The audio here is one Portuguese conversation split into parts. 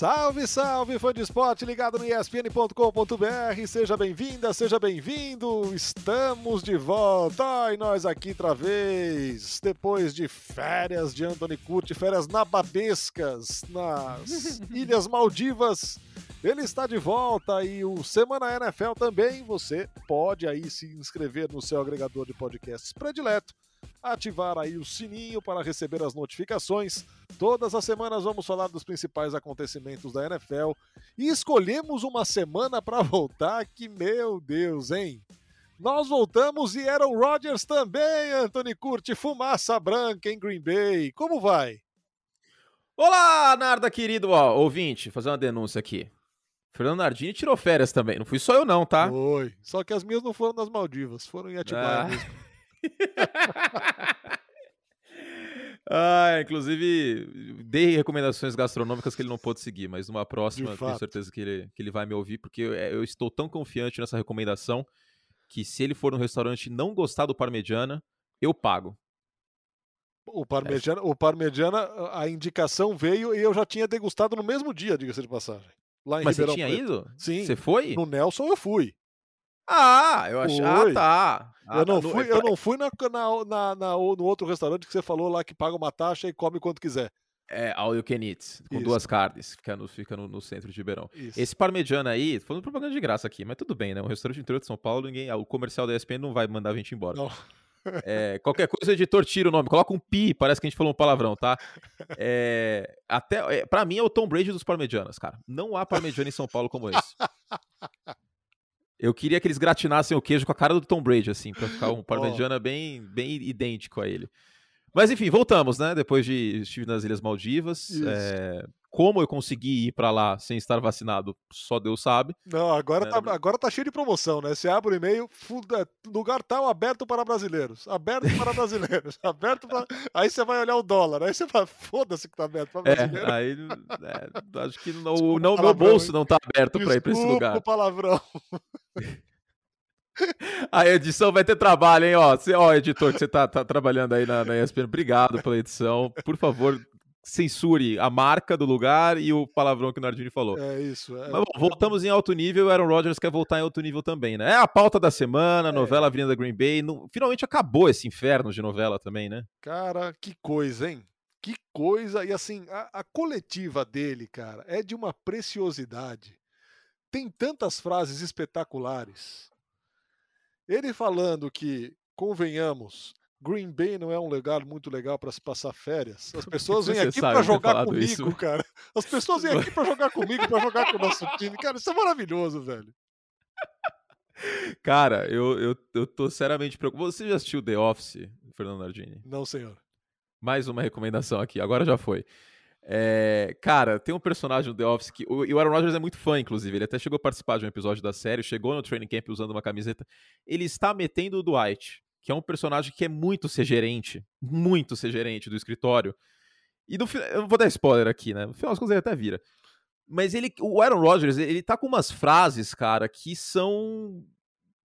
Salve, salve, fã de esporte ligado no ESPN.com.br. Seja bem-vinda, seja bem-vindo. Estamos de volta e nós aqui outra vez, depois de férias de Anthony Curti, férias nababescas nas Ilhas Maldivas. Ele está de volta e o Semana NFL também. Você pode aí se inscrever no seu agregador de podcasts predileto ativar aí o sininho para receber as notificações. Todas as semanas vamos falar dos principais acontecimentos da NFL e escolhemos uma semana para voltar que, meu Deus, hein? Nós voltamos e Aaron Rodgers também, Anthony Curti, fumaça branca em Green Bay. Como vai? Olá, Narda querido, ó, ouvinte, fazer uma denúncia aqui. Fernando Nardini tirou férias também, não fui só eu não, tá? Foi, só que as minhas não foram nas Maldivas, foram em Atibaia ah. mesmo. ah, inclusive, dei recomendações gastronômicas que ele não pôde seguir, mas numa próxima tenho certeza que ele, que ele vai me ouvir, porque eu, eu, estou tão confiante nessa recomendação que se ele for no restaurante e não gostar do parmegiana, eu pago. O parmegiana, é. o parmegiana, a indicação veio e eu já tinha degustado no mesmo dia, diga-se de passagem. Lá em Mas Ribeirão você tinha Preto. ido? Sim. Você foi? No Nelson eu fui. Ah, eu achei. Ah, tá. Ah, eu, não tá, fui, eu não fui na, na, na, na, no outro restaurante que você falou lá que paga uma taxa e come quanto quiser. É, all you can eat, com Isso. duas carnes, fica, no, fica no, no centro de Ribeirão. Esse parmegiana aí, falando propaganda de graça aqui, mas tudo bem, né? Um restaurante interior de São Paulo, ninguém, o comercial da ESPN não vai mandar a gente embora. Não. É, qualquer coisa, o editor tira o nome, coloca um pi, parece que a gente falou um palavrão, tá? É, até, é, pra mim é o Tom Brady dos parmegianas, cara. Não há parmegiana em São Paulo como esse. Eu queria que eles gratinassem o queijo com a cara do Tom Brady, assim, pra ficar um parmegiana oh. bem, bem idêntico a ele. Mas enfim, voltamos, né? Depois de estive nas Ilhas Maldivas. É... Como eu consegui ir para lá sem estar vacinado, só Deus sabe. Não, agora, é, tá, agora tá cheio de promoção, né? Você abre o e-mail, é, lugar tal aberto para brasileiros. Aberto para brasileiros. aberto para. Aí você vai olhar o dólar. Aí você fala, foda-se que tá aberto para brasileiros. É, aí. É, acho que não, não, meu bolso não tá aberto para ir para esse lugar. o palavrão. A edição vai ter trabalho, hein? Ó, você, ó editor, que você tá, tá trabalhando aí na, na ESPN, obrigado pela edição. Por favor, censure a marca do lugar e o palavrão que o Nardini falou. É isso. É... Mas bom, voltamos em alto nível. O Aaron Rodgers quer voltar em alto nível também, né? É a pauta da semana, é. novela Avenida Green Bay. No... Finalmente acabou esse inferno de novela também, né? Cara, que coisa, hein? Que coisa. E assim, a, a coletiva dele, cara, é de uma preciosidade. Tem tantas frases espetaculares. Ele falando que, convenhamos, Green Bay não é um lugar muito legal para se passar férias. As pessoas vêm aqui para jogar comigo, isso? cara. As pessoas vêm aqui para jogar comigo, para jogar com o nosso time. Cara, isso é maravilhoso, velho. Cara, eu, eu, eu tô seriamente preocupado. Você já assistiu The Office, Fernando Nardini? Não, senhor. Mais uma recomendação aqui, agora já foi. É, cara, tem um personagem no The Office que. O, o Aaron Rodgers é muito fã, inclusive. Ele até chegou a participar de um episódio da série, chegou no training camp usando uma camiseta. Ele está metendo o Dwight que é um personagem que é muito ser gerente, muito ser gerente do escritório. E no final, eu não vou dar spoiler aqui, né? No final das contas ele até vira. Mas ele, o Aaron Rodgers, ele tá com umas frases, cara, que são.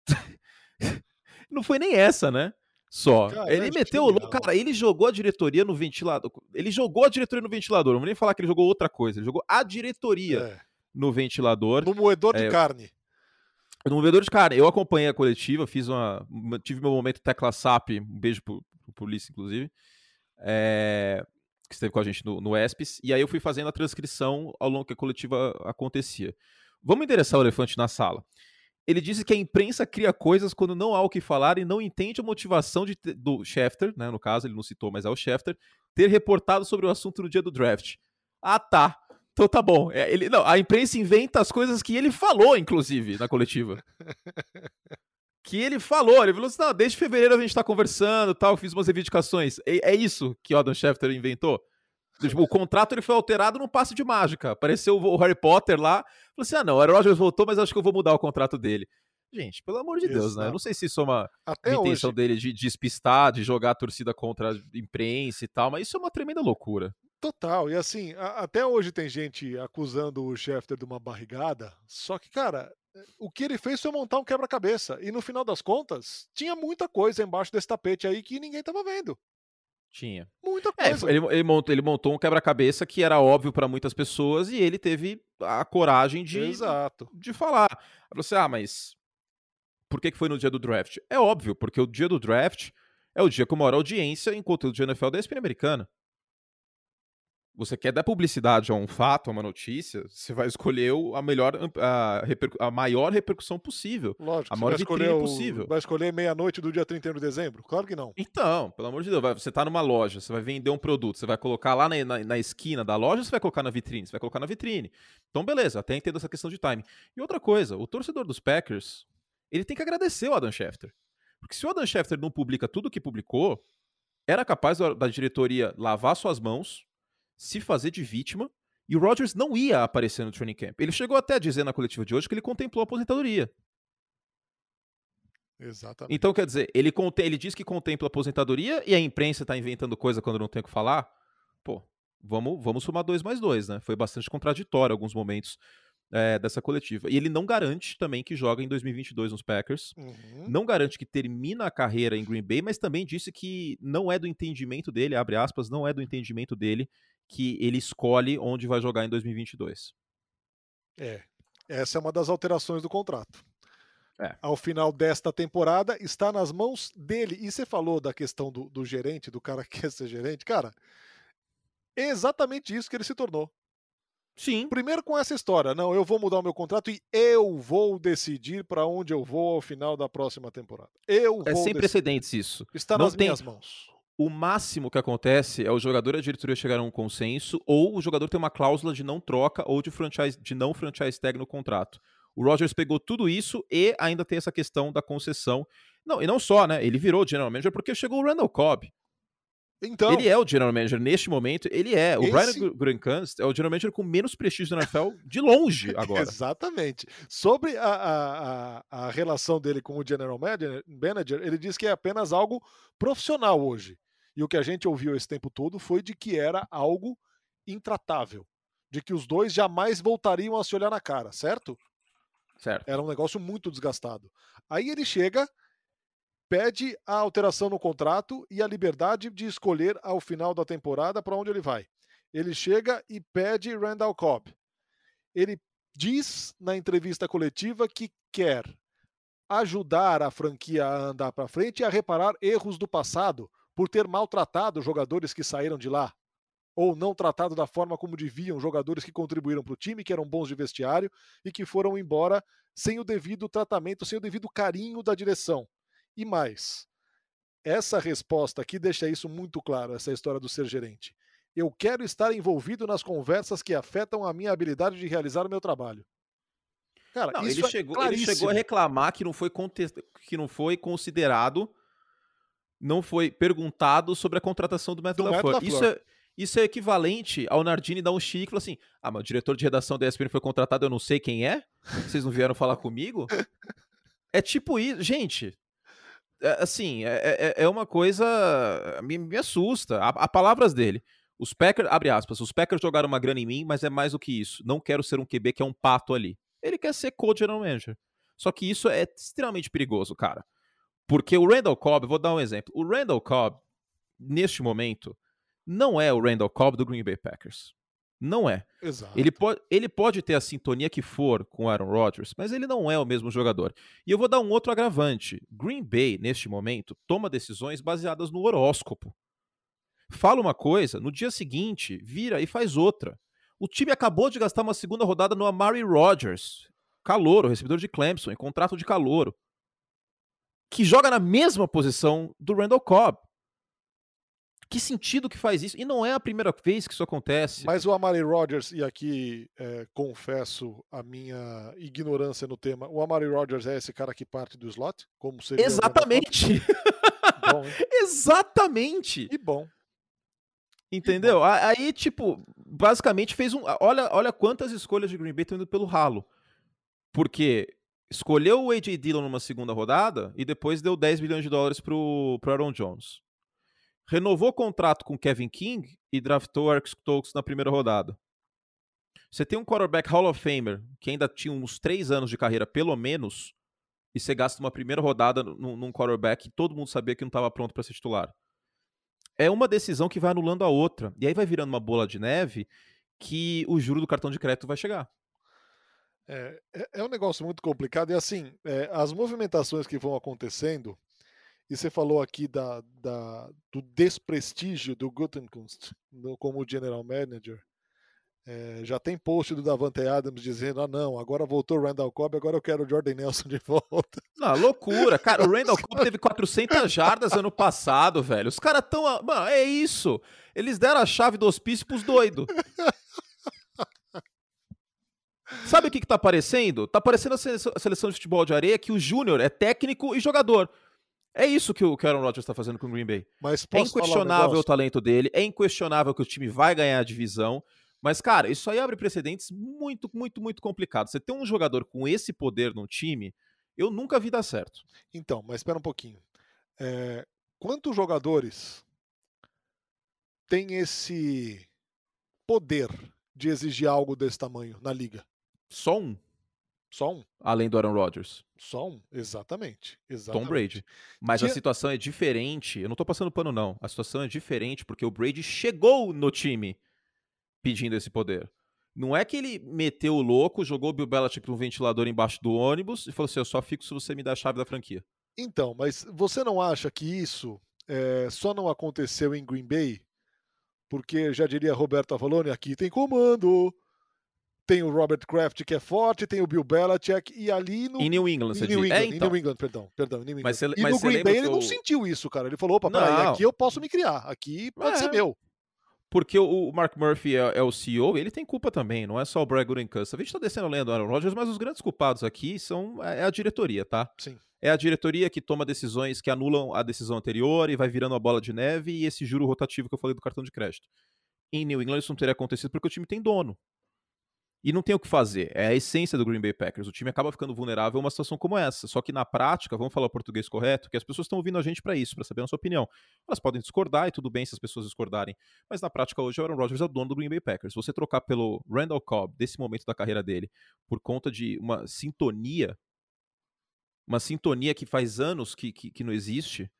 não foi nem essa, né? Só. Cara, ele meteu o louco. Cara, ele jogou a diretoria no ventilador. Ele jogou a diretoria no ventilador. Não vou nem falar que ele jogou outra coisa. Ele jogou a diretoria é. no ventilador. No moedor de é, carne. No movedor de carne, eu acompanhei a coletiva, fiz uma. Tive meu momento tecla SAP, um beijo pro, pro Polícia, inclusive. É, que esteve com a gente no, no ESPES, e aí eu fui fazendo a transcrição ao longo que a coletiva acontecia. Vamos endereçar o elefante na sala. Ele disse que a imprensa cria coisas quando não há o que falar e não entende a motivação de, do Schefter, né, no caso, ele não citou, mas é o Schefter, ter reportado sobre o assunto no dia do draft. Ah, tá. Então tá bom. É, ele, não, a imprensa inventa as coisas que ele falou, inclusive, na coletiva. que ele falou, ele falou assim: não, desde fevereiro a gente tá conversando tal, fiz umas reivindicações. É, é isso que o Adam Schefter inventou. Tipo, o contrato ele foi alterado num passe de mágica. Apareceu o Harry Potter lá. Falou assim: ah, não, o Aaron Rodgers voltou, mas acho que eu vou mudar o contrato dele. Gente, pelo amor de Exato. Deus, né? Eu não sei se isso é uma, uma intenção dele de despistar, de jogar a torcida contra a imprensa e tal, mas isso é uma tremenda loucura. Total, e assim, a, até hoje tem gente acusando o Schefter de uma barrigada, só que, cara, o que ele fez foi montar um quebra-cabeça, e no final das contas, tinha muita coisa embaixo desse tapete aí que ninguém tava vendo. Tinha. Muita É, coisa. ele, ele montou, ele montou um quebra-cabeça que era óbvio para muitas pessoas e ele teve a coragem de, Exato. de falar. Você, ah, mas por que, que foi no dia do draft? É óbvio, porque o dia do draft é o dia com maior audiência em conteúdo de NFL da ESPN americana. Você quer dar publicidade a um fato, a uma notícia, você vai escolher a melhor, a, a maior repercussão possível. Lógico. A você maior vai escolher, vitrine o- possível. vai escolher meia-noite do dia 31 de dezembro? Claro que não. Então, pelo amor de Deus, vai- você tá numa loja, você vai vender um produto, você vai colocar lá na, na- na esquina da loja ou você vai colocar na vitrine? Você vai colocar na vitrine. Então, beleza, até entendo essa questão de timing. E outra coisa, o torcedor dos Packers, ele tem que agradecer o Adam Schefter. Porque se o Adam Schefter não publica tudo o que publicou, era capaz da, da diretoria lavar suas mãos, se fazer de vítima, e o Rodgers não ia aparecer no training camp. Ele chegou até a dizer na coletiva de hoje que ele contemplou a aposentadoria. Exatamente. Então, quer dizer, ele, conte- ele diz que contempla a aposentadoria e a imprensa tá inventando coisa quando não tem o que falar. Pô, vamos, vamos somar dois mais dois, né? Foi bastante contraditório alguns momentos é, dessa coletiva. E ele não garante também que joga em 2022 nos Packers. Uhum. Não garante que termina a carreira em Green Bay, mas também disse que não é do entendimento dele, abre aspas, não é do entendimento dele que ele escolhe onde vai jogar em 2022. É. Essa é uma das alterações do contrato. É. Ao final desta temporada, está nas mãos dele. E você falou da questão do, do gerente, do cara que quer ser gerente. Cara, é exatamente isso que ele se tornou. Sim, Primeiro com essa história, não, eu vou mudar o meu contrato e eu vou decidir para onde eu vou ao final da próxima temporada. Eu é vou sem decidir. precedentes isso. Está não nas tem- minhas mãos. O máximo que acontece é o jogador e a diretoria chegar a um consenso, ou o jogador ter uma cláusula de não troca ou de, franchise, de não franchise tag no contrato. O Rogers pegou tudo isso e ainda tem essa questão da concessão. Não, e não só, né? Ele virou general manager porque chegou o Randall Cobb. Então, ele é o general manager neste momento, ele é. O Esse- Brian Gutekunst é o general manager com menos prestígio na NFL de longe agora. Exatamente. Sobre a, a, a, relação dele com o General Manager, Manager, ele diz que é apenas algo profissional hoje. E o que a gente ouviu esse tempo todo foi de que era algo intratável. De que os dois jamais voltariam a se olhar na cara, certo? Certo. Era um negócio muito desgastado. Aí ele chega, pede a alteração no contrato e a liberdade de escolher ao final da temporada para onde ele vai. Ele chega e pede Randall Cobb. Ele diz na entrevista coletiva que quer ajudar a franquia a andar para frente e a reparar erros do passado por ter maltratado jogadores que saíram de lá ou não tratado da forma como deviam jogadores que contribuíram para o time, que eram bons de vestiário e que foram embora sem o devido tratamento, sem o devido carinho da direção. E mais, essa resposta aqui deixa isso muito claro, essa história do ser gerente. Eu quero estar envolvido nas conversas que afetam a minha habilidade de realizar o meu trabalho. Cara, Não, isso ele, é chegou, ele chegou a reclamar que não foi, que não foi considerado, não foi perguntado sobre a contratação do Matt. LaFleur. Isso é, isso é equivalente ao Nardini dar um chique e falar assim: ah, mas o diretor de redação da ESPN foi contratado, eu não sei quem é? Vocês não vieram falar comigo? É tipo isso, gente. É, assim, é, é- é uma coisa. Me, me assusta. Há palavras dele. Os Packers, abre aspas, os Packers jogaram uma grana em mim, mas é mais do que isso. Não quero ser um QB que é um pato ali. Ele quer ser coach general manager. Só que isso é extremamente perigoso, cara. Porque o Randall Cobb, vou dar um exemplo. O Randall Cobb, neste momento, não é o Randall Cobb do Green Bay Packers. Não é. Exato. Ele, po ele pode ter a sintonia que for com o Aaron Rodgers, mas ele não é o mesmo jogador. E eu vou dar um outro agravante. Green Bay, neste momento, toma decisões baseadas no horóscopo. Fala uma coisa, no dia seguinte, vira e faz outra. O time acabou de gastar uma segunda rodada no Amari Rodgers, calouro, recebedor de Clemson, em contrato de calouro, que joga na mesma posição do Randall Cobb. Que sentido que faz isso? E não é a primeira vez que isso acontece. Mas o Amari Rodgers, e aqui é, confesso a minha ignorância no tema, o Amari Rodgers é esse cara que parte do slot? Como seria Exatamente! Bom? Exatamente! E bom. Entendeu? A- Aí, tipo, basicamente fez um. Olha, olha quantas escolhas de Green Bay estão indo pelo ralo. Porque escolheu o A.J. Dillon numa segunda rodada e depois deu 10 milhões de dólares pro, pro Aaron Jones. Renovou o contrato com Kevin King e draftou Eric Stokes na primeira rodada. Você tem um quarterback Hall of Famer que ainda tinha uns 3 anos de carreira, pelo menos, e você gasta uma primeira rodada num, num quarterback que todo mundo sabia que não estava pronto para ser titular. é uma decisão que vai anulando a outra. E aí vai virando uma bola de neve que o juro do cartão de crédito vai chegar. É, é, é um negócio muito complicado e assim, é, as movimentações que vão acontecendo, e você falou aqui da, da do desprestígio do Gutenkunst como general manager, é, já tem post do Davante Adams dizendo: ah, não, agora voltou o Randall Cobb, agora eu quero o Jordan Nelson de volta. Não, loucura. Cara, o Randall Cobb teve 400 jardas ano passado, velho. Os caras tão. Mano, é isso. Eles deram a chave do hospício pros doidos. Sabe o que, que tá aparecendo? Tá aparecendo a seleção de futebol de areia que o Júnior é técnico e jogador. É isso que o Aaron Rodgers está fazendo com o Green Bay. Mas é inquestionável um o talento dele, é inquestionável que o time vai ganhar a divisão. Mas, cara, isso aí abre precedentes muito, muito, muito complicados. Você ter um jogador com esse poder no time, eu nunca vi dar certo. Então, mas espera um pouquinho. É, quantos jogadores têm esse poder de exigir algo desse tamanho na liga? Só um. Só um. Além do Aaron Rodgers. Só um, exatamente. exatamente. Tom Brady. Mas Tinha... a situação é diferente. Eu não tô passando pano, não. A situação é diferente porque o Brady chegou no time pedindo esse poder. Não é que ele meteu o louco, jogou o Bill Belichick no ventilador embaixo do ônibus e falou assim: eu só fico se você me dá a chave da franquia. Então, mas você não acha que isso é, só não aconteceu em Green Bay? Porque já diria Roberto Avalone, aqui tem comando. Tem o Robert Kraft que é forte, tem o Bill Belichick e ali no. Em New England, você New England, é, então. Em New England, perdão. perdão New England. Mas você, e mas no Green Bay ele eu... não sentiu isso, cara. Ele falou: opa, peraí, aqui eu posso me criar. Aqui pode é. ser meu porque o Mark Murphy é, é, o CEO, ele tem culpa também, não é só o Brad Gutenkust. A gente está descendo a lenha do Aaron Rodgers, mas os grandes culpados aqui são é, é a diretoria, tá? Sim. É a diretoria que toma decisões que anulam a decisão anterior e vai virando a bola de neve e esse juro rotativo que eu falei do cartão de crédito. Em New England isso não teria acontecido porque o time tem dono. E não tem o que fazer. É a essência do Green Bay Packers. O time acaba ficando vulnerável a uma situação como essa. Só que na prática, vamos falar o português correto, que as pessoas estão ouvindo a gente para isso, para saber a sua opinião. Elas podem discordar e tudo bem se as pessoas discordarem. Mas na prática, hoje, o Aaron Rodgers é o dono do Green Bay Packers. Você trocar pelo Randall Cobb, desse momento da carreira dele, por conta de uma sintonia, uma sintonia que faz anos que, que, que não existe.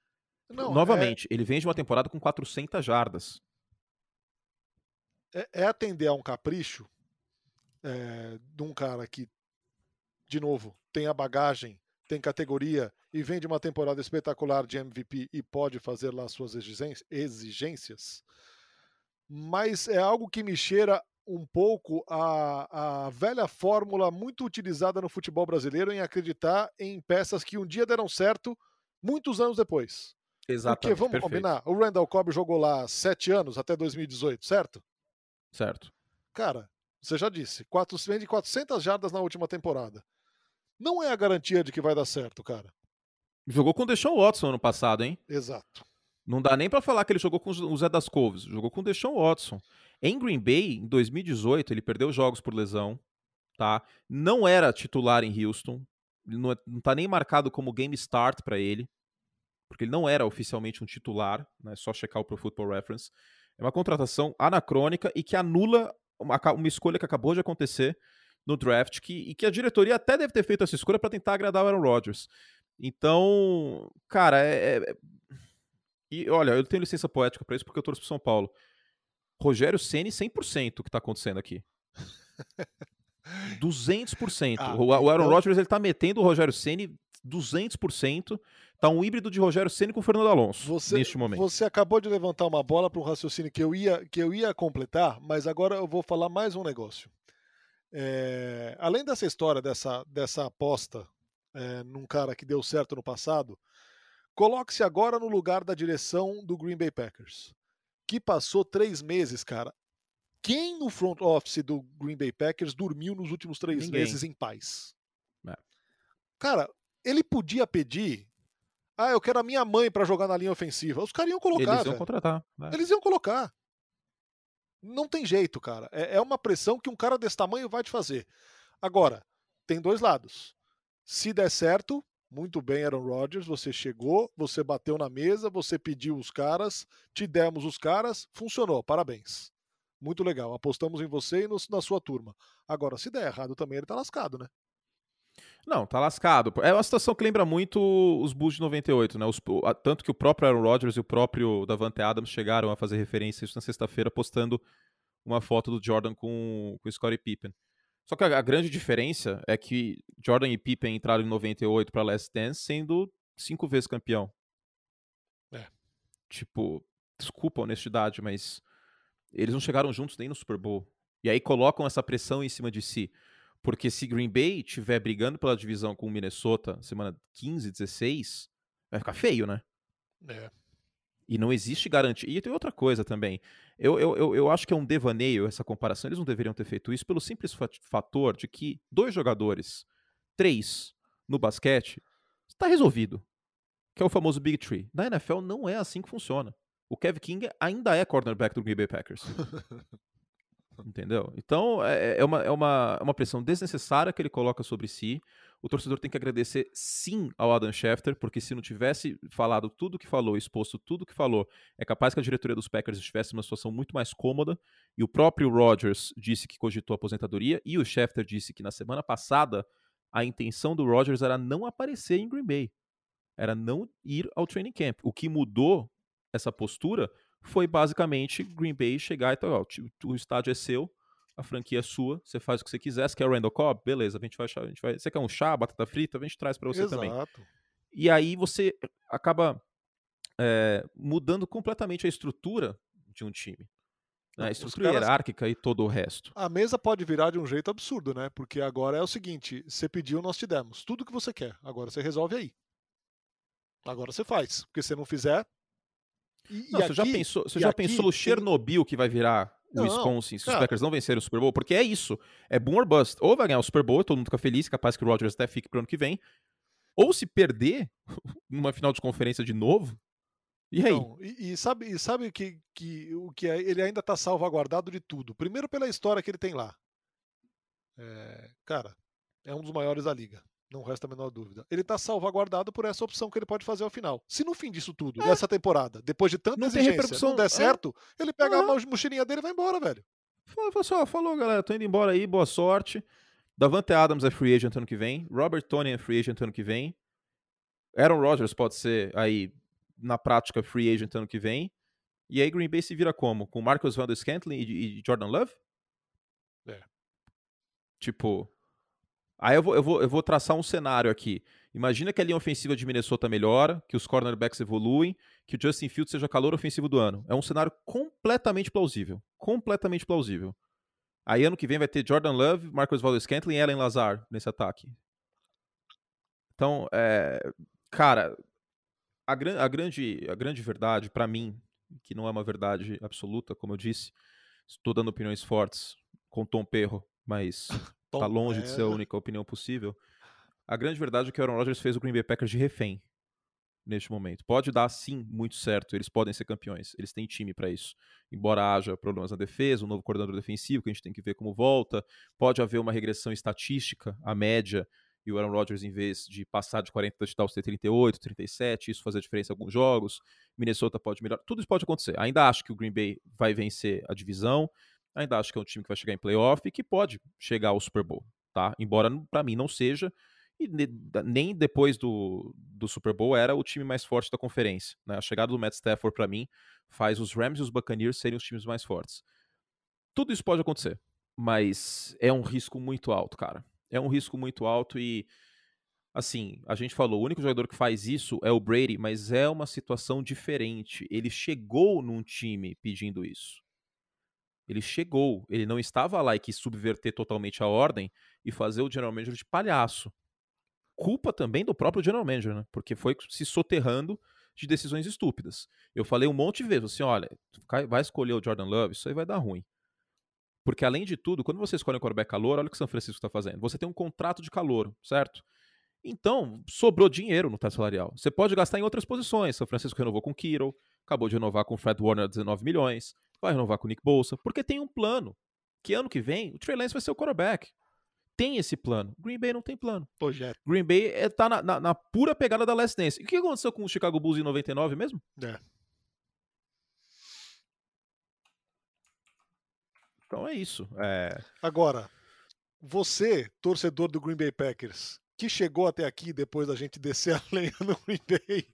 Não, Novamente, é... ele vem de uma temporada com 400 jardas. É, é atender a um capricho é, de um cara que, de novo, tem a bagagem, tem categoria e vem de uma temporada espetacular de MVP e pode fazer lá suas exigências, mas é algo que me cheira um pouco a, a velha fórmula muito utilizada no futebol brasileiro em acreditar em peças que um dia deram certo muitos anos depois. Exatamente. Porque vamos perfeito. combinar, o Randall Cobb jogou lá sete anos até 2018, certo? Certo. Cara, você já disse, quatro, vende 400 jardas na última temporada. Não é a garantia de que vai dar certo, cara. Jogou com o Deshaun Watson ano passado, hein? Exato. Não dá nem para falar que ele jogou com o Zé das Couves. Jogou com o Deshaun Watson. Em Green Bay, em 2018, ele perdeu jogos por lesão, tá? Não era titular em Houston. Não, é, não tá nem marcado como game start para ele, porque ele não era oficialmente um titular, né? Só checar o Pro Football Reference. É uma contratação anacrônica e que anula uma, uma escolha que acabou de acontecer no draft que, e que a diretoria até deve ter feito essa escolha para tentar agradar o Aaron Rodgers. Então, cara, é, é, é... E olha, eu tenho licença poética para isso porque eu torço pro São Paulo. Rogério Ceni 100% o que tá acontecendo aqui. 200%. Ah, o, o Aaron então... Rodgers ele tá metendo o Rogério Ceni 200%. Tá um híbrido de Rogério Ceni com o Fernando Alonso você, neste momento. Você acabou de levantar uma bola para um raciocínio que eu, ia, que eu ia completar, mas agora eu vou falar mais um negócio. É, além dessa história, dessa, dessa aposta é, num cara que deu certo no passado, coloque-se agora no lugar da direção do Green Bay Packers, que passou três meses, cara. Quem no front office do Green Bay Packers dormiu nos últimos três Ninguém. meses em paz? É. Cara, ele podia pedir ah, eu quero a minha mãe para jogar na linha ofensiva. Os caras iam colocar. Eles iam véio. contratar. Né? Eles iam colocar. Não tem jeito, cara. É, é uma pressão que um cara desse tamanho vai te fazer. Agora, tem dois lados. Se der certo, muito bem, Aaron Rodgers, você chegou, você bateu na mesa, você pediu os caras, te demos os caras, funcionou, parabéns. Muito legal, apostamos em você e no, na sua turma. Agora, se der errado também, ele tá lascado, né? Não, tá lascado. É uma situação que lembra muito os Bulls de 98, né? Os, tanto que o próprio Aaron Rodgers e o próprio Davante Adams chegaram a fazer referência isso na sexta-feira, postando uma foto do Jordan com, com o Scottie Pippen. Só que a, a, grande diferença é que Jordan e Pippen entraram em 98 para Last Dance sendo cinco vezes campeão. É. Tipo, desculpa a honestidade, mas eles não chegaram juntos nem no Super Bowl. E aí colocam essa pressão em cima de si. Porque se Green Bay estiver brigando pela divisão com o Minnesota semana 15, 16, vai ficar feio, né? É. E não existe garantia. E tem outra coisa também. Eu, eu, eu, eu acho que é um devaneio essa comparação. Eles não deveriam ter feito isso pelo simples fator de que dois jogadores, três no basquete, está resolvido. Que é o famoso Big Tree. Na NFL não é assim que funciona. O Kevin King ainda é cornerback do Green Bay Packers. Entendeu? Então, é, é, uma, é, uma, é uma pressão desnecessária que ele coloca sobre si. O torcedor tem que agradecer sim ao Adam Schefter, porque se não tivesse falado tudo que falou, exposto tudo que falou, é capaz que a diretoria dos Packers estivesse numa situação muito mais cômoda. E o próprio Rodgers disse que cogitou aposentadoria, e o Schefter disse que na semana passada a intenção do Rodgers era não aparecer em Green Bay. Era não ir ao training camp. O que mudou essa postura foi basicamente Green Bay chegar e tal, ó, o estádio é seu, a franquia é sua, você faz o que você quiser, você quer o Randall Cobb? Beleza, a gente vai, a gente vai você quer um chá, batata frita? A gente traz para você Exato. também. E aí você acaba é, mudando completamente a estrutura de um time. Né? A estrutura caras... hierárquica e todo o resto. A mesa pode virar de um jeito absurdo, né? Porque agora é o seguinte: você pediu, nós te demos. Tudo que você quer. Agora você resolve aí. Agora você faz. Porque se não fizer, e, não, e você aqui, já pensou, você já pensou o Chernobyl que vai virar o Wisconsin se os Packers não vencerem o Super Bowl? Porque é isso. É boom or bust. Ou vai ganhar o Super Bowl, todo mundo fica feliz, capaz que o Rodgers até fique pro ano que vem. Ou se perder numa final de conferência de novo. E aí? E, e, sabe, e sabe que, que, o que é, ele ainda está salvaguardado de tudo. Primeiro pela história que ele tem lá. É, cara, é um dos maiores da liga. Não resta a menor dúvida. Ele está salvaguardado por essa opção que ele pode fazer ao final. Se no fim disso tudo, é. nessa temporada, depois de tanta não exigência, não der é. certo, é. ele pega uhum. a mochilinha dele e vai embora, velho. Falou, pessoal, falou, galera, tô indo embora aí, boa sorte. Davante Adams é free agent ano que vem. Robert Tony é free agent ano que vem. Aaron Rodgers pode ser aí, na prática, free agent ano que vem. E aí Green Bay se vira como? Com Marcus Van der Scantling e, e Jordan Love? É. Tipo, Aí eu vou, eu, vou, eu vou traçar um cenário aqui. Imagina que a linha ofensiva de Minnesota melhora, que os cornerbacks evoluem, que o Justin Fields seja calor ofensivo do ano. É um cenário completamente plausível. Completamente plausível. Aí ano que vem vai ter Jordan Love, Marcus Valdes-Scantling e Ellen Lazar nesse ataque. Então, é, cara, a, gran a, grande, a grande verdade, para mim, que não é uma verdade absoluta, como eu disse, estou dando opiniões fortes com Tom Perro, mas Está longe é. de ser a única opinião possível. A grande verdade é que o Aaron Rodgers fez o Green Bay Packers de refém neste momento. Pode dar sim muito certo, eles podem ser campeões, eles têm time para isso. Embora haja problemas na defesa, um novo coordenador defensivo que a gente tem que ver como volta, pode haver uma regressão estatística, a média, e o Aaron Rodgers, em vez de passar de 40 touchdowns, ter 38, 37, isso fazer diferença em alguns jogos. Minnesota pode melhorar, tudo isso pode acontecer. Ainda acho que o Green Bay vai vencer a divisão, Ainda acho que é um time que vai chegar em playoff e que pode chegar ao Super Bowl, tá? Embora para mim não seja, e nem depois do, do Super Bowl era o time mais forte da conferência. Né? A chegada do Matt Stafford, para mim, faz os Rams e os Buccaneers serem os times mais fortes. Tudo isso pode acontecer, mas é um risco muito alto, cara. É um risco muito alto e, assim, a gente falou, o único jogador que faz isso é o Brady, mas é uma situação diferente. Ele chegou num time pedindo isso. Ele chegou, ele não estava lá e quis subverter totalmente a ordem e fazer o general manager de palhaço. Culpa também do próprio general manager, né? Porque foi se soterrando de decisões estúpidas. Eu falei um monte de vezes assim, olha, vai escolher o Jordan Love, isso aí vai dar ruim. Porque além de tudo, quando você escolhe um quarterback calor, olha o que o São Francisco está fazendo. Você tem um contrato de calor, certo? Então, sobrou dinheiro no teto salarial. Você pode gastar em outras posições. São Francisco renovou com Kittle, acabou de renovar com Fred Warner 19 milhões vai renovar com o Nick Bolsa, porque tem um plano. Que ano que vem o Trey Lance vai ser o quarterback. Tem esse plano. Green Bay não tem plano. Projeto. Green Bay é, tá na, na, na, pura pegada da Last Dance. E o que aconteceu com o Chicago Bulls em 99 mesmo? É. Então é isso. É... Agora, você, torcedor do Green Bay Packers, que chegou até aqui depois da gente descer a lenha no Green Bay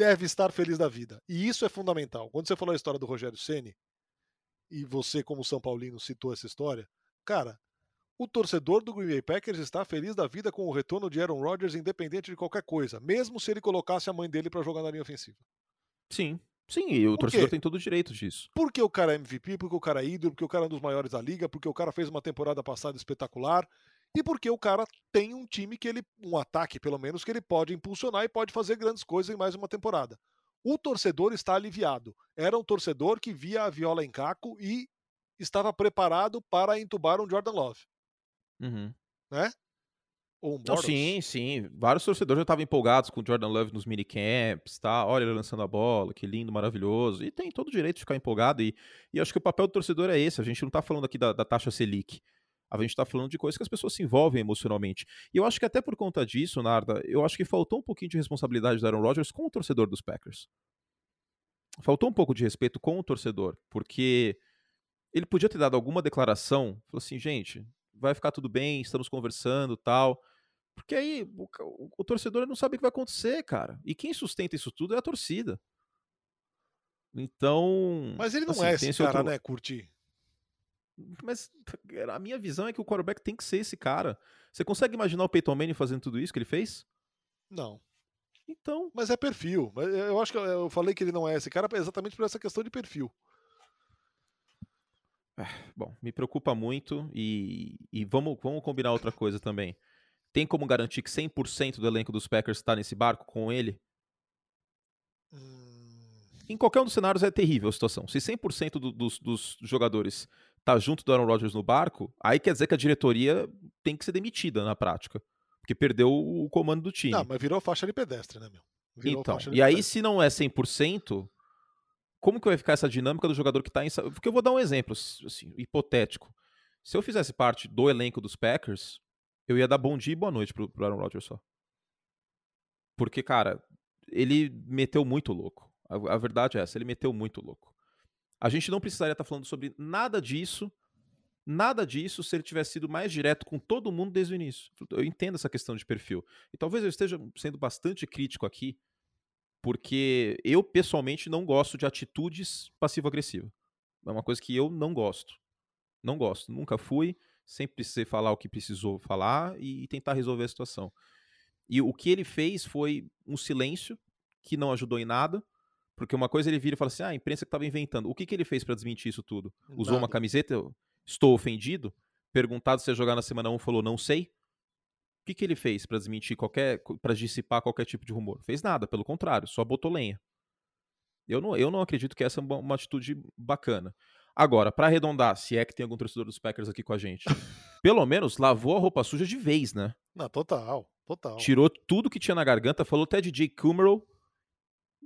deve estar feliz da vida. E isso é fundamental. Quando você falou a história do Rogério Ceni e você como São Paulino citou essa história, cara, o torcedor do Green Bay Packers está feliz da vida com o retorno de Aaron Rodgers independente de qualquer coisa, mesmo se ele colocasse a mãe dele para jogar na linha ofensiva. Sim. Sim, e o torcedor tem todo o direito disso. Porque o cara é MVP, porque o cara é ídolo, porque o cara é um dos maiores da liga, porque o cara fez uma temporada passada espetacular e porque o cara tem um time que ele, um ataque pelo menos, que ele pode impulsionar e pode fazer grandes coisas em mais uma temporada. O torcedor está aliviado. Era um torcedor que via a viola em caco e estava preparado para entubar um Jordan Love. Uhum. Né? Ou um sim, sim. Vários torcedores já estavam empolgados com o Jordan Love nos minicamps, tá? Olha ele lançando a bola, que lindo, maravilhoso. E tem todo o direito de ficar empolgado. E, e acho que o papel do torcedor é esse. A gente não está falando aqui da, da taxa Selic. A gente está falando de coisas que as pessoas se envolvem emocionalmente. E eu acho que até por conta disso, Narda, eu acho que faltou um pouquinho de responsabilidade do Aaron Rodgers com o torcedor dos Packers. Faltou um pouco de respeito com o torcedor, porque ele podia ter dado alguma declaração, falou assim, gente, vai ficar tudo bem, estamos conversando, tal. Porque aí o, o, o, torcedor não sabe o que vai acontecer, cara. E quem sustenta isso tudo é a torcida. Então. Mas ele não assim, é esse, cara, outro... né, Curti? Mas a minha visão é que o quarterback tem que ser esse cara. Você consegue imaginar o Peyton Manning fazendo tudo isso que ele fez? Não. Então. Mas é perfil. Eu acho que eu falei que ele não é esse cara exatamente por essa questão de perfil. É, bom, me preocupa muito e, e vamos, vamos combinar outra coisa também. Tem como garantir que 100% do elenco dos Packers está nesse barco com ele? Hum... Em qualquer um dos cenários é terrível a situação. Se 100% do, dos, dos jogadores tá junto do Aaron Rodgers no barco, aí quer dizer que a diretoria tem que ser demitida na prática. Porque perdeu o comando do time. Não, mas virou faixa de pedestre, né, meu? Virou então, e aí se não é 100%, como que vai ficar essa dinâmica do jogador que tá em... Porque eu vou dar um exemplo, assim, hipotético. Se eu fizesse parte do elenco dos Packers, eu ia dar bom dia e boa noite pro, pro Aaron Rodgers só. Porque, cara, ele meteu muito louco. A, a verdade é essa, ele meteu muito louco. A gente não precisaria estar falando sobre nada disso, nada disso se ele tivesse sido mais direto com todo mundo desde o início. Eu entendo essa questão de perfil. E talvez eu esteja sendo bastante crítico aqui, porque eu pessoalmente não gosto de atitudes passivo-agressivas. É uma coisa que eu não gosto. Não gosto. Nunca fui. Sempre precisei falar o que precisou falar e tentar resolver a situação. E o que ele fez foi um silêncio que não ajudou em nada. Porque uma coisa ele vira e fala assim: ah, a imprensa que estava inventando. O que, que ele fez para desmentir isso tudo? Nada. Usou uma camiseta? Estou ofendido? Perguntado se ia jogar na semana 1, falou não sei. O que, que ele fez para desmentir qualquer. para dissipar qualquer tipo de rumor? Fez nada, pelo contrário, só botou lenha. Eu não, eu não acredito que essa é uma, uma atitude bacana. Agora, para arredondar, se é que tem algum torcedor dos Packers aqui com a gente, pelo menos lavou a roupa suja de vez, né? Não, total, total. Tirou tudo que tinha na garganta, falou até de Jake Kummerow,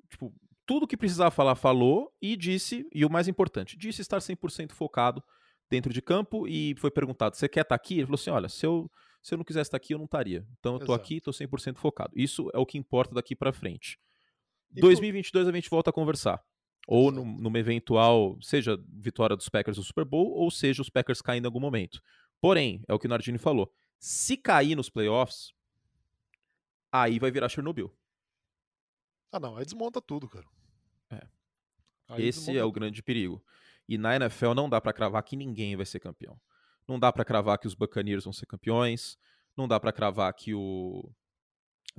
tipo, tudo que precisava falar, falou e disse, e o mais importante, disse estar 100% focado dentro de campo e foi perguntado, você quer estar aqui? Ele falou assim, olha, se eu, se eu não quisesse estar aqui, eu não estaria. Então eu estou aqui, estou 100% focado. Isso é o que importa daqui para frente. E 2022 por... a gente volta a conversar. Ou no, numa eventual, seja vitória dos Packers no Super Bowl, ou seja os Packers caindo em algum momento. Porém, é o que o Nardini falou, se cair nos playoffs, aí vai virar Chernobyl. Ah, não, aí desmonta tudo, cara. É. Aí Esse é o grande perigo. E na NFL não dá para cravar que ninguém vai ser campeão. Não dá para cravar que os Buccaneers vão ser campeões. Não dá para cravar que o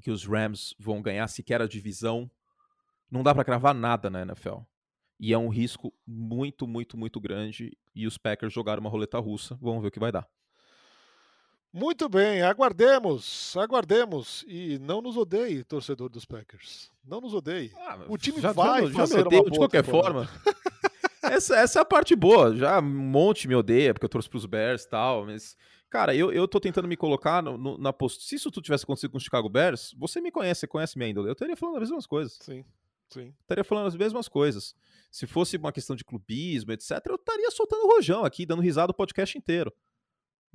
que os Rams vão ganhar sequer a divisão. Não dá para cravar nada na NFL. E é um risco muito, muito, muito grande. E os Packers jogaram uma roleta russa. Vamos ver o que vai dar. Muito bem, aguardemos, aguardemos. E não nos odeie, torcedor dos Packers. Não nos odeie. Ah, o time já, vai já, fazer já odeio, de qualquer temporada. forma. essa, essa é a parte boa. Já um monte me odeia, porque eu torço pros Bears e tal, mas... Cara, eu, eu tô tentando me colocar no, no, na postura. Se isso tudo tivesse acontecido com o Chicago Bears, você me conhece, você conhece minha índole. Eu estaria falando as mesmas coisas. Sim, sim. Estaria falando as mesmas coisas. Se fosse uma questão de clubismo, etc., eu estaria soltando rojão aqui, dando risada o podcast inteiro.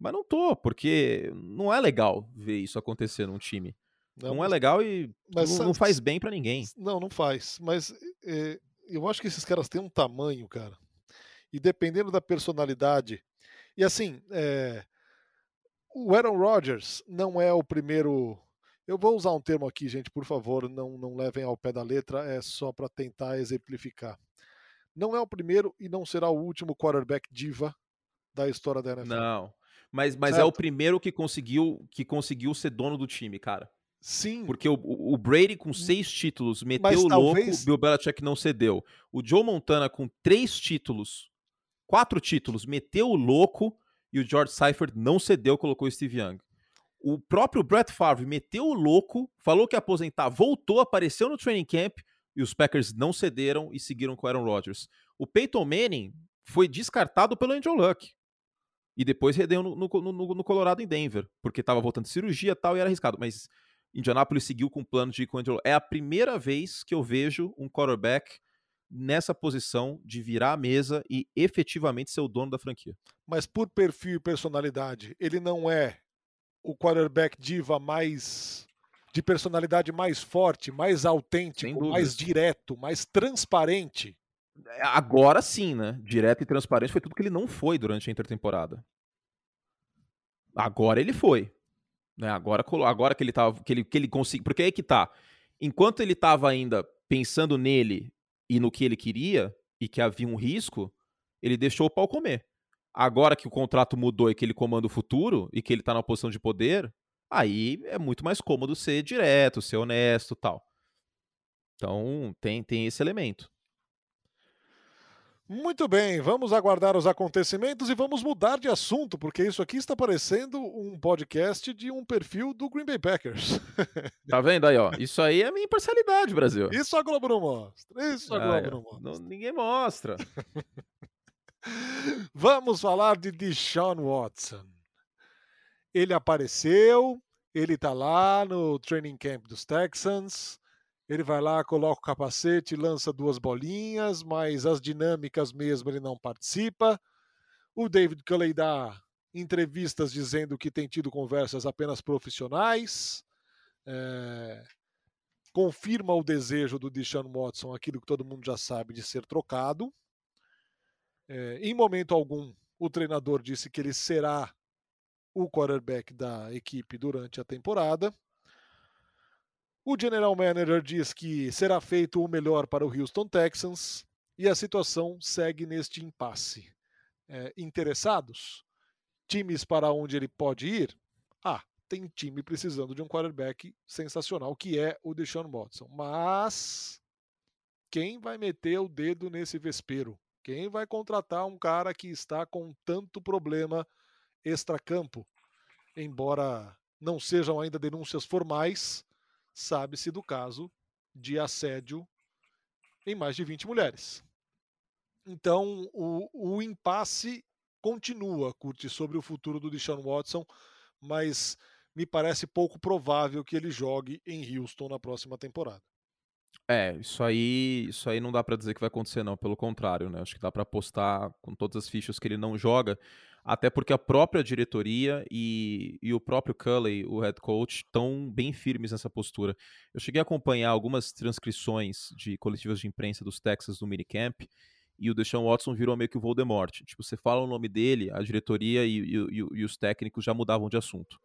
Mas não tô, porque não é legal ver isso acontecer num time. Não, não é legal e mas, não, não, faz bem para ninguém. Não, não faz. Mas é, eu acho que esses caras têm um tamanho, cara. E dependendo da personalidade. E assim, é, o Aaron Rodgers não é o primeiro. Eu vou usar um termo aqui, gente, por favor, não, não levem ao pé da letra, é só para tentar exemplificar. Não é o primeiro e não será o último quarterback diva da história da NFL. Não, mas, mas é o primeiro que conseguiu, que conseguiu ser dono do time, cara. Sim. Porque o, o Brady com hum, seis títulos meteu o talvez... louco, Bill Belichick não cedeu. O Joe Montana com três títulos, quatro títulos, meteu o louco e o George Seifert não cedeu, colocou o Steve Young. O próprio Brett Favre meteu o louco, falou que ia aposentar, voltou, apareceu no training camp e os Packers não cederam e seguiram com Aaron Rodgers. O Peyton Manning foi descartado pelo Andrew Luck. E depois redeu no, no, no, no Colorado em Denver, porque estava voltando de cirurgia e tal e era arriscado. Mas Indianapolis seguiu com o plano de ir com o Andrew. É a primeira vez que eu vejo um quarterback nessa posição de virar a mesa e efetivamente ser o dono da franquia. Mas por perfil e personalidade, ele não é o quarterback diva mais de personalidade mais forte, mais autêntico, mais direto, mais transparente. Agora sim, né? Direto e transparente foi tudo que ele não foi durante a intertemporada. Agora ele foi. Né? Agora, agora que ele tava. Que ele, que ele conseguiu. Porque aí que tá. Enquanto ele estava ainda pensando nele e no que ele queria, e que havia um risco, ele deixou o pau comer. Agora que o contrato mudou e que ele comanda o futuro, e que ele está na posição de poder, aí é muito mais cômodo ser direto, ser honesto tal. Então tem, tem esse elemento. Muito bem, vamos aguardar os acontecimentos e vamos mudar de assunto, porque isso aqui está parecendo um podcast de um perfil do Green Bay Packers. Tá vendo aí, ó? Isso aí é minha imparcialidade, Brasil. Isso a Globo não mostra. Isso a ah, Globo não mostra. Não, ninguém mostra. vamos falar de Deshaun Watson. Ele apareceu, ele tá lá no training camp dos Texans ele vai lá, coloca o capacete, lança duas bolinhas, mas as dinâmicas mesmo ele não participa. O David Culley dá entrevistas dizendo que tem tido conversas apenas profissionais. É... confirma o desejo do Deshaun Watson, aquilo que todo mundo já sabe, de ser trocado. É... em momento algum, o treinador disse que ele será o quarterback da equipe durante a temporada. O general manager diz que será feito o melhor para o Houston Texans e a situação segue neste impasse. É, interessados? Times para onde ele pode ir? Ah, tem time precisando de um quarterback sensacional, que é o Deshaun Watson. Mas quem vai meter o dedo nesse vespeiro? Quem vai contratar um cara que está com tanto problema extracampo? Embora não sejam ainda denúncias formais, sabe-se do caso de assédio em mais de 20 mulheres. Então, o, o impasse continua, Curti, sobre o futuro do Deshaun Watson, mas me parece pouco provável que ele jogue em Houston na próxima temporada. É, isso aí, isso aí não dá para dizer que vai acontecer não, pelo contrário, né? Acho que dá para apostar com todas as fichas que ele não joga até porque a própria diretoria e, e o próprio Culley, o head coach, estão bem firmes nessa postura. Eu cheguei a acompanhar algumas transcrições de coletivas de imprensa dos Texas no minicamp, e o Deshaun Watson virou meio que o Voldemort. Tipo, você fala o nome dele, a diretoria e, e, e, os técnicos já mudavam de assunto.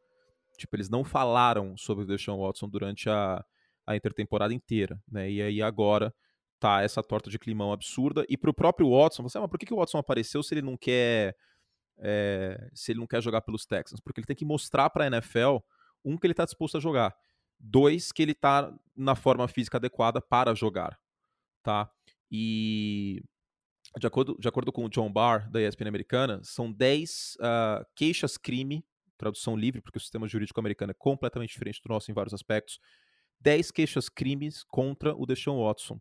Tipo, eles não falaram sobre o Deshaun Watson durante a, a intertemporada inteira, né? E aí agora tá essa torta de climão absurda. E pro próprio Watson, você, ah, mas por que, que o Watson apareceu se ele não quer é, se ele não quer jogar pelos Texans, porque ele tem que mostrar para a NFL um que ele está disposto a jogar, dois que ele está na forma física adequada para jogar, tá? E de acordo, de acordo com o John Barr da ESPN americana, são 10 uh, ah, queixas crime, tradução livre, porque o sistema jurídico americano é completamente diferente do nosso em vários aspectos. 10 queixas crimes contra o Deshaun Watson.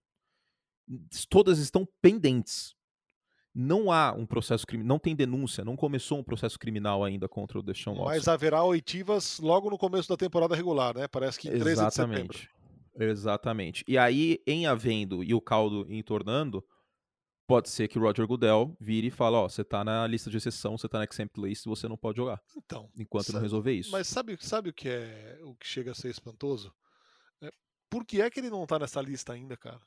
Todas estão pendentes não há um processo criminal, não tem denúncia, não começou um processo criminal ainda contra o Deshaun Watson. Mas haverá oitivas logo no começo da temporada regular, né? Parece que em 13 Exatamente. de setembro. Exatamente. E aí, em havendo e o caldo entornando, pode ser que o Roger Goodell vire e fale, ó, oh, você tá na lista de exceção, você tá na exempt list, você não pode jogar. Então, enquanto sabe, não resolver isso. Mas sabe, sabe o que é o que chega a ser espantoso? É, por que é que ele não tá nessa lista ainda, cara?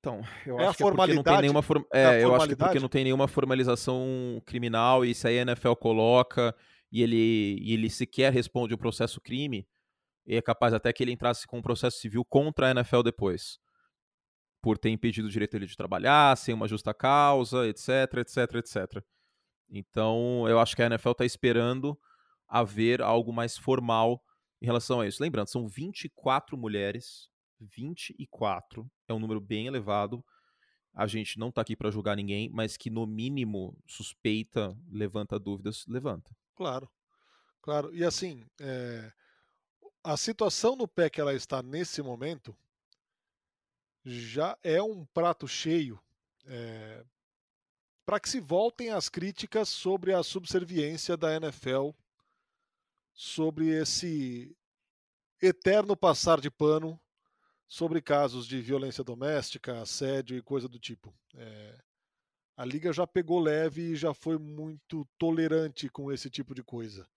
Então, eu é acho que é porque não tem nenhuma form... é, é eu acho que porque não tem nenhuma formalização criminal e se a NFL coloca e ele, e ele sequer responde o processo crime, é capaz até que ele entrasse com um processo civil contra a NFL depois. Por ter impedido o direito dele de trabalhar, sem uma justa causa, etc, etc, etc. Então, eu acho que a NFL está esperando haver algo mais formal em relação a isso. Lembrando, são 24 mulheres, 24 é um número bem elevado. A gente não está aqui para julgar ninguém, mas que no mínimo suspeita, levanta dúvidas, levanta. Claro, claro. E assim, é... a situação no pé que ela está nesse momento já é um prato cheio é... para que se voltem as críticas sobre a subserviência da NFL sobre esse eterno passar de pano sobre casos de violência doméstica, assédio e coisa do tipo. É, a liga já pegou leve e já foi muito tolerante com esse tipo de coisa.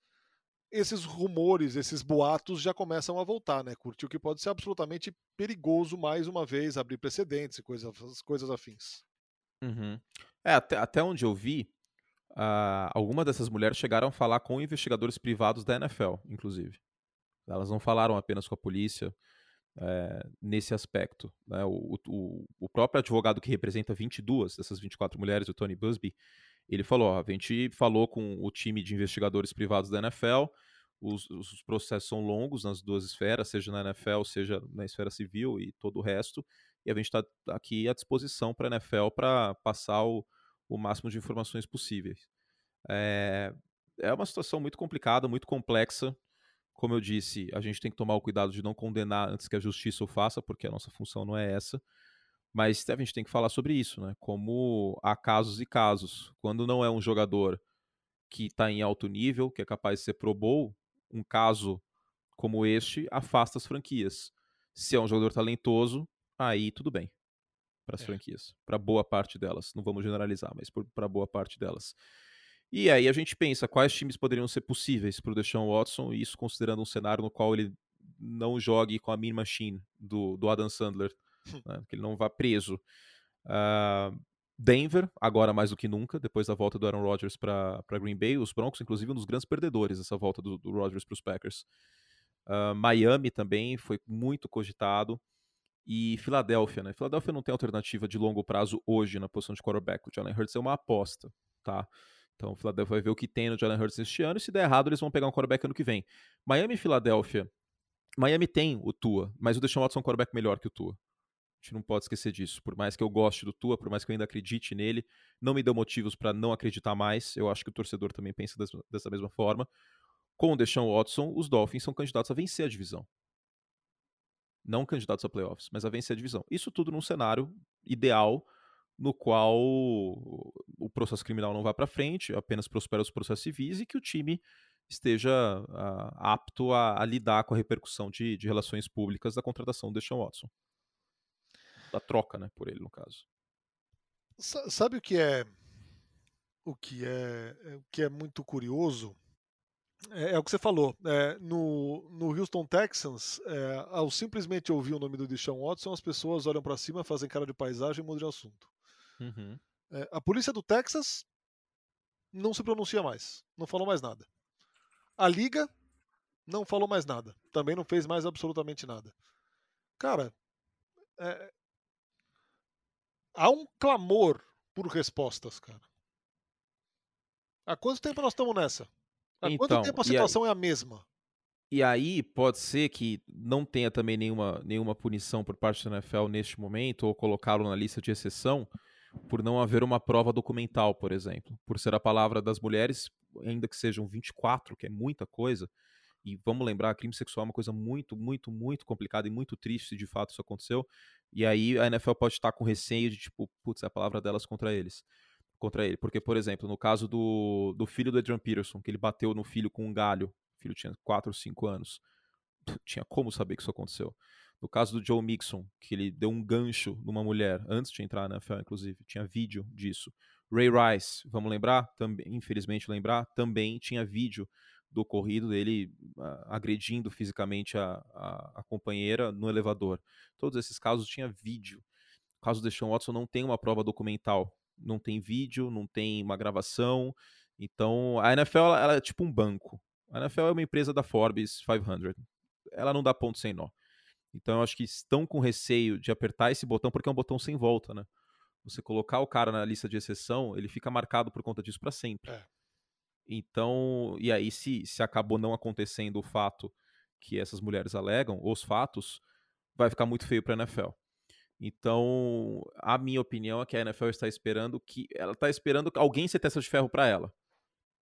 Esses rumores, esses boatos já começam a voltar, né, Curtiu? Que pode ser absolutamente perigoso mais uma vez, abrir precedentes e coisas, coisas afins. Uhum. É, até, até onde eu vi, uh, algumas dessas mulheres chegaram a falar com investigadores privados da NFL, inclusive. Elas não falaram apenas com a polícia, é, nesse aspecto. Né? O, o, o, próprio advogado que representa 22 dessas 24 mulheres, o Tony Busby, ele falou: ó, a gente falou com o time de investigadores privados da NFL, os, os, processos são longos nas duas esferas, seja na NFL, seja na esfera civil e todo o resto, e a gente está aqui à disposição para a NFL para passar o, o máximo de informações possíveis. É, é uma situação muito complicada, muito complexa. Como eu disse, a gente tem que tomar o cuidado de não condenar antes que a justiça o faça, porque a nossa função não é essa. Mas a gente tem que falar sobre isso, né? Como há casos e casos. Quando não é um jogador que está em alto nível, que é capaz de ser pro bowl, um caso como este afasta as franquias. Se é um jogador talentoso, aí tudo bem para as é. franquias, para boa parte delas. Não vamos generalizar, mas para boa parte delas. E aí a gente pensa quais times poderiam ser possíveis para o Deshaun Watson, isso considerando um cenário no qual ele não jogue com a mean machine do, do Adam Sandler, né, que ele não vá preso. Uh, Denver, agora mais do que nunca, depois da volta do Aaron Rodgers para Green Bay, os Broncos, inclusive, um dos grandes perdedores dessa volta do, do Rodgers para os Packers. Uh, Miami também foi muito cogitado. E Filadélfia, né? Filadélfia não tem alternativa de longo prazo hoje na posição de quarterback. O Jalen Hurts é uma aposta, tá? Então o Philadelphia vai ver o que tem no Jalen Hurts este ano e se der errado eles vão pegar um quarterback ano que vem. Miami e Filadélfia. Miami tem o Tua, mas o Deshaun Watson é um quarterback melhor que o Tua. A gente não pode esquecer disso. Por mais que eu goste do Tua, por mais que eu ainda acredite nele, não me deu motivos para não acreditar mais. Eu acho que o torcedor também pensa dessa mesma forma. Com o Deshaun Watson, os Dolphins são candidatos a vencer a divisão. Não candidatos a playoffs, mas a vencer a divisão. Isso tudo num cenário ideal no qual o processo criminal não vá para frente, apenas prospera os processos civis e que o time esteja uh, apto a, a, lidar com a repercussão de, de, relações públicas da contratação do Deshaun Watson. Da troca, né, por ele, no caso. Sabe o que é o que é, o que é muito curioso? É, é o que você falou. É, no, no Houston Texans, é, ao simplesmente ouvir o nome do Deshaun Watson, as pessoas olham para cima, fazem cara de paisagem e mudam de assunto. Uhum. É, a polícia do Texas não se pronuncia mais, não falou mais nada. A liga não falou mais nada, também não fez mais absolutamente nada. Cara, é... há um clamor por respostas, cara. Há quanto tempo nós estamos nessa? Há então, quanto tempo a situação aí, é a mesma? E aí pode ser que não tenha também nenhuma, nenhuma punição por parte da NFL neste momento, ou colocá-lo na lista de exceção, por não haver uma prova documental, por exemplo. Por ser a palavra das mulheres, ainda que sejam 24, que é muita coisa, e vamos lembrar, crime sexual é uma coisa muito, muito, muito complicada e muito triste se de fato isso aconteceu. E aí a NFL pode estar com receio de, tipo, putz, é a palavra delas contra eles. Contra ele. Porque, por exemplo, no caso do, do filho do Adrian Peterson, que ele bateu no filho com um galho, o filho tinha 4 ou 5 anos, tinha como saber que isso aconteceu. No caso do Joe Mixon, que ele deu um gancho numa mulher antes de entrar na NFL, inclusive, tinha vídeo disso. Ray Rice, vamos lembrar? Também, infelizmente lembrar, também tinha vídeo do ocorrido dele uh, agredindo fisicamente a, a, a, companheira no elevador. Todos esses casos tinha vídeo. O caso do Deshaun Watson não tem uma prova documental, não tem vídeo, não tem uma gravação. Então, a NFL ela é tipo um banco. A NFL é uma empresa da Forbes 500. Ela não dá ponto sem nó. Então, eu acho que estão com receio de apertar esse botão, porque é um botão sem volta, né? Você colocar o cara na lista de exceção, ele fica marcado por conta disso para sempre. É. Então, e aí, se, se acabou não acontecendo o fato que essas mulheres alegam, os fatos, vai ficar muito feio para a NFL. Então, a minha opinião é que a NFL está esperando que ela está esperando alguém ser testa de ferro para ela.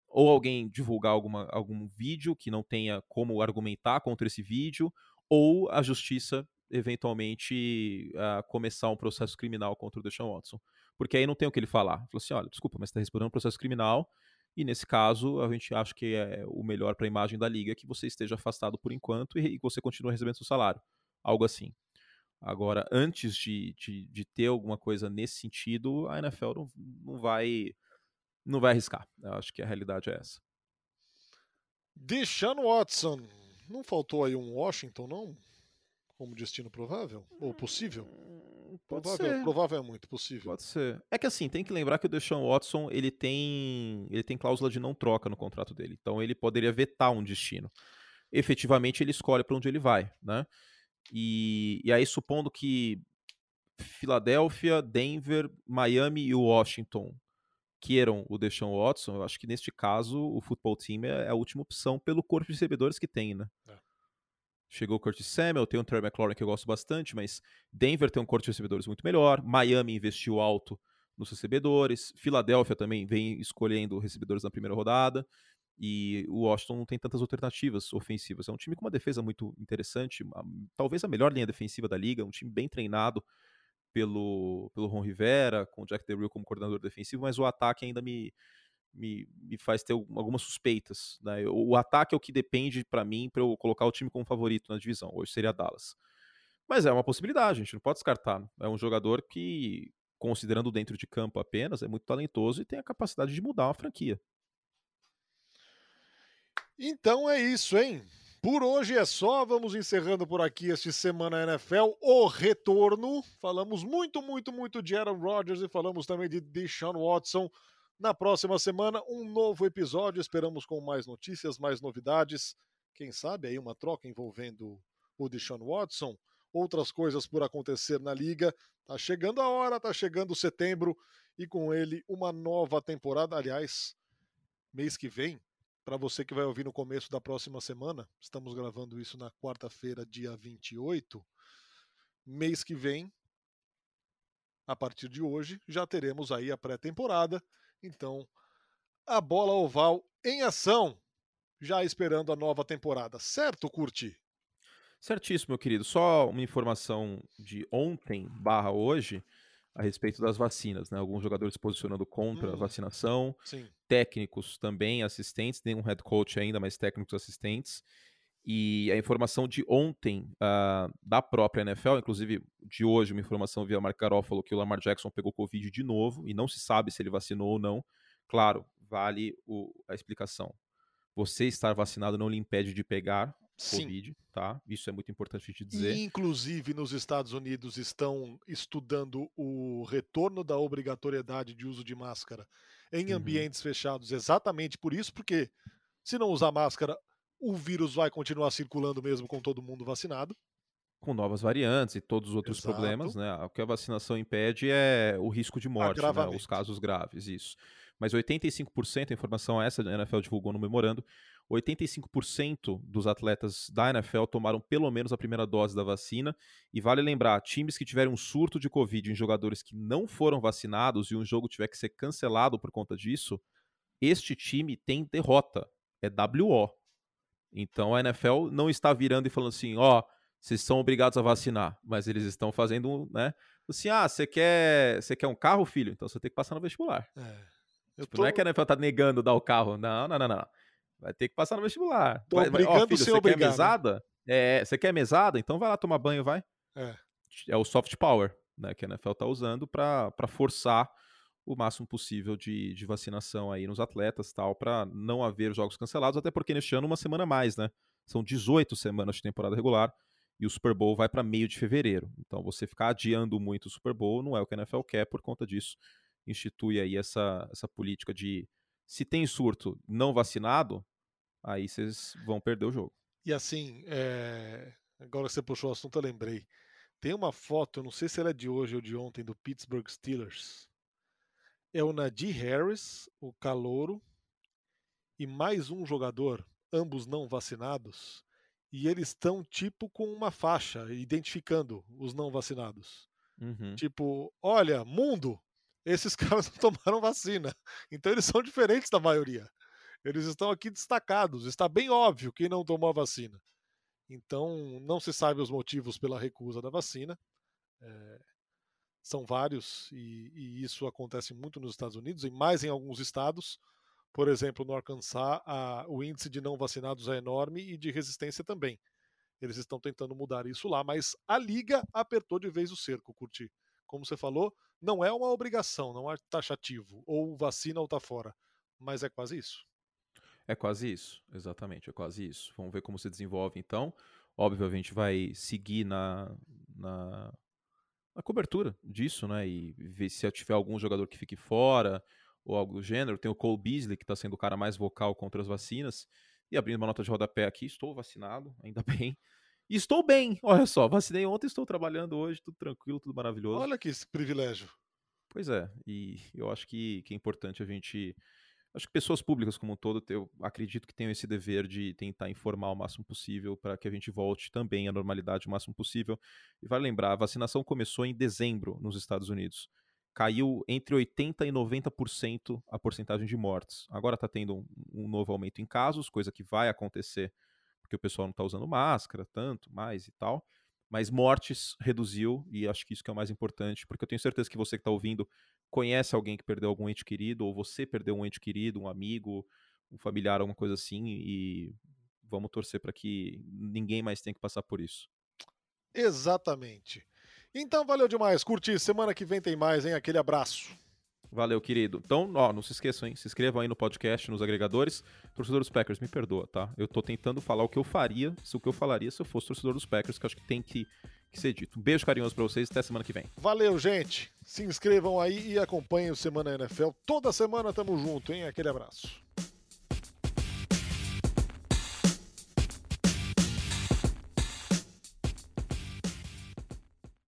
Ou alguém divulgar alguma, algum vídeo que não tenha como argumentar contra esse vídeo, ou a justiça eventualmente uh, começar um processo criminal contra o Deshaun Watson. Porque aí não tem o que ele falar. Falou assim: olha, desculpa, mas está respondendo um processo criminal, e nesse caso, a gente acha que é o melhor para a imagem da liga que você esteja afastado por enquanto e, e você continue recebendo seu salário. Algo assim. Agora, antes de, de, de, ter alguma coisa nesse sentido, a NFL não, não vai não vai arriscar. Eu acho que a realidade é essa. Deshaun Watson. Não faltou aí um Washington, não? Como destino provável? Ou possível? Hum, pode provável, ser. provável é muito possível. Pode ser. É que assim, tem que lembrar que o Deshaun Watson, ele tem, ele tem cláusula de não troca no contrato dele. Então ele poderia vetar um destino. Efetivamente ele escolhe para onde ele vai, né? E, e aí, supondo que Filadélfia, Denver, Miami e Washington queiram o Deshaun Watson, eu acho que neste caso o futebol team é, é a última opção pelo corpo de recebedores que tem, né? É. Chegou o Curtis Samuel, tem o Terry McLaurin que eu gosto bastante, mas Denver tem um corpo de recebedores muito melhor, Miami investiu alto nos recebedores, Filadélfia também vem escolhendo recebedores na primeira rodada, e o Washington não tem tantas alternativas ofensivas. É um time com uma defesa muito interessante, talvez a melhor linha defensiva da liga, um time bem treinado pelo, pelo Ron Rivera, com o Jack DeRue como coordenador defensivo, mas o ataque ainda me, me, me faz ter algumas suspeitas. Né? O, o ataque é o que depende para mim para eu colocar o time como favorito na divisão. Hoje seria Dallas. Mas é uma possibilidade, a gente não pode descartar. É um jogador que, considerando dentro de campo apenas, é muito talentoso e tem a capacidade de mudar uma franquia. Então é isso, hein? Por hoje é só, vamos encerrando por aqui este Semana NFL, o retorno. Falamos muito, muito, muito de Aaron Rodgers e falamos também de Deshaun Watson. Na próxima semana, um novo episódio, esperamos com mais notícias, mais novidades. Quem sabe aí uma troca envolvendo o Deshaun Watson, outras coisas por acontecer na liga. Tá chegando a hora, tá chegando setembro e com ele uma nova temporada. Aliás, mês que vem para você que vai ouvir no começo da próxima semana, estamos gravando isso na quarta-feira, dia 28. Mês que vem, a partir de hoje, já teremos aí a pré-temporada. Então, a bola oval em ação, já esperando a nova temporada. Certo, Curti? Certíssimo, meu querido. Só uma informação de ontem barra hoje a respeito das vacinas, né? Alguns jogadores se posicionando contra hum, a vacinação, sim. técnicos também, assistentes, nenhum head coach ainda, mas técnicos assistentes. E a informação de ontem uh, da própria NFL, inclusive de hoje, uma informação via Mark Garofalo que o Lamar Jackson pegou Covid de novo e não se sabe se ele vacinou ou não. Claro, vale o, a explicação. Você estar vacinado não lhe impede de pegar Sim. Covid, tá? Isso é muito importante te dizer. E, inclusive, nos Estados Unidos estão estudando o retorno da obrigatoriedade de uso de máscara em uhum. ambientes fechados, exatamente por isso, porque se não usar máscara, o vírus vai continuar circulando mesmo com todo mundo vacinado. Com novas variantes e todos os outros Exato. problemas, né? O que a vacinação impede é o risco de morte, né? os casos graves, isso. Mas 85%, a informação é essa, a NFL divulgou no memorando, 85% dos atletas da NFL tomaram pelo menos a primeira dose da vacina. E vale lembrar: times que tiverem um surto de Covid em jogadores que não foram vacinados e um jogo tiver que ser cancelado por conta disso, este time tem derrota. É WO. Então a NFL não está virando e falando assim: ó, oh, vocês são obrigados a vacinar, mas eles estão fazendo, né? Assim, ah, você quer, você quer um carro, filho? Então você tem que passar no vestibular. É. Tipo, tô... Não é que a NFL tá negando dar o carro. Não, não, não, não. Vai ter que passar no vestibular. Tô vai, obrigando ó, filho, você obrigado. quer mesada? É, você quer mesada? Então vai lá tomar banho, vai. É. É o soft power, né, que a NFL tá usando para forçar o máximo possível de, de vacinação aí nos atletas, tal, para não haver jogos cancelados, até porque neste ano uma semana mais, né? São 18 semanas de temporada regular, e o Super Bowl vai para meio de fevereiro. Então você ficar adiando muito o Super Bowl não é o que a NFL quer, por conta disso institui aí essa, essa política de se tem surto não vacinado, aí vocês vão perder o jogo. E assim, é... agora que você puxou o assunto, eu lembrei. Tem uma foto, eu não sei se ela é de hoje ou de ontem, do Pittsburgh Steelers. É o Nadir Harris, o calouro, e mais um jogador, ambos não vacinados, e eles estão tipo com uma faixa identificando os não vacinados. Uhum. Tipo, olha, mundo, esses caras não tomaram vacina. Então eles são diferentes da maioria. Eles estão aqui destacados. Está bem óbvio quem não tomou a vacina. Então não se sabe os motivos pela recusa da vacina. É, são vários e, e, isso acontece muito nos Estados Unidos e mais em alguns estados. Por exemplo, no Arkansas, a, o índice de não vacinados é enorme e de resistência também. Eles estão tentando mudar isso lá, mas a liga apertou de vez o cerco, Curti. Como você falou, não é uma obrigação, não é taxativo, ou vacina ou tá fora, mas é quase isso. É quase isso, exatamente, é quase isso. Vamos ver como se desenvolve então. Óbvio, a gente vai seguir na, na, na cobertura disso, né? E ver se tiver algum jogador que fique fora, ou algo do gênero. Tem o Cole Beasley, que está sendo o cara mais vocal contra as vacinas. E abrindo uma nota de rodapé aqui, estou vacinado, ainda bem. E estou bem, olha só, vacinei ontem, estou trabalhando hoje, tudo tranquilo, tudo maravilhoso. Olha que privilégio. Pois é, e eu acho que, que é importante a gente. Acho que pessoas públicas como um todo, eu acredito que tenham esse dever de tentar informar o máximo possível para que a gente volte também à normalidade o máximo possível. E vai lembrar, a vacinação começou em dezembro nos Estados Unidos caiu entre 80% e 90% a porcentagem de mortes. Agora está tendo um, um, novo aumento em casos, coisa que vai acontecer porque o pessoal não está usando máscara tanto, mais e tal. Mas mortes reduziu, e acho que isso que é o mais importante, porque eu tenho certeza que você que está ouvindo conhece alguém que perdeu algum ente querido, ou você perdeu um ente querido, um amigo, um familiar, alguma coisa assim, e vamos torcer para que ninguém mais tenha que passar por isso. Exatamente. Então valeu demais, curti. Semana que vem tem mais, hein? Aquele abraço. Valeu, querido. Então, ó, não se esqueçam, hein? Se inscrevam aí no podcast, nos agregadores. Torcedor dos Packers, me perdoa, tá? Eu tô tentando falar o que eu faria, se o que eu falaria se eu fosse torcedor dos Packers, que acho que tem que, que ser dito. Um beijo carinhoso pra vocês, até semana que vem. Valeu, gente. Se inscrevam aí e acompanhem o Semana NFL. Toda semana tamo junto, hein? Aquele abraço.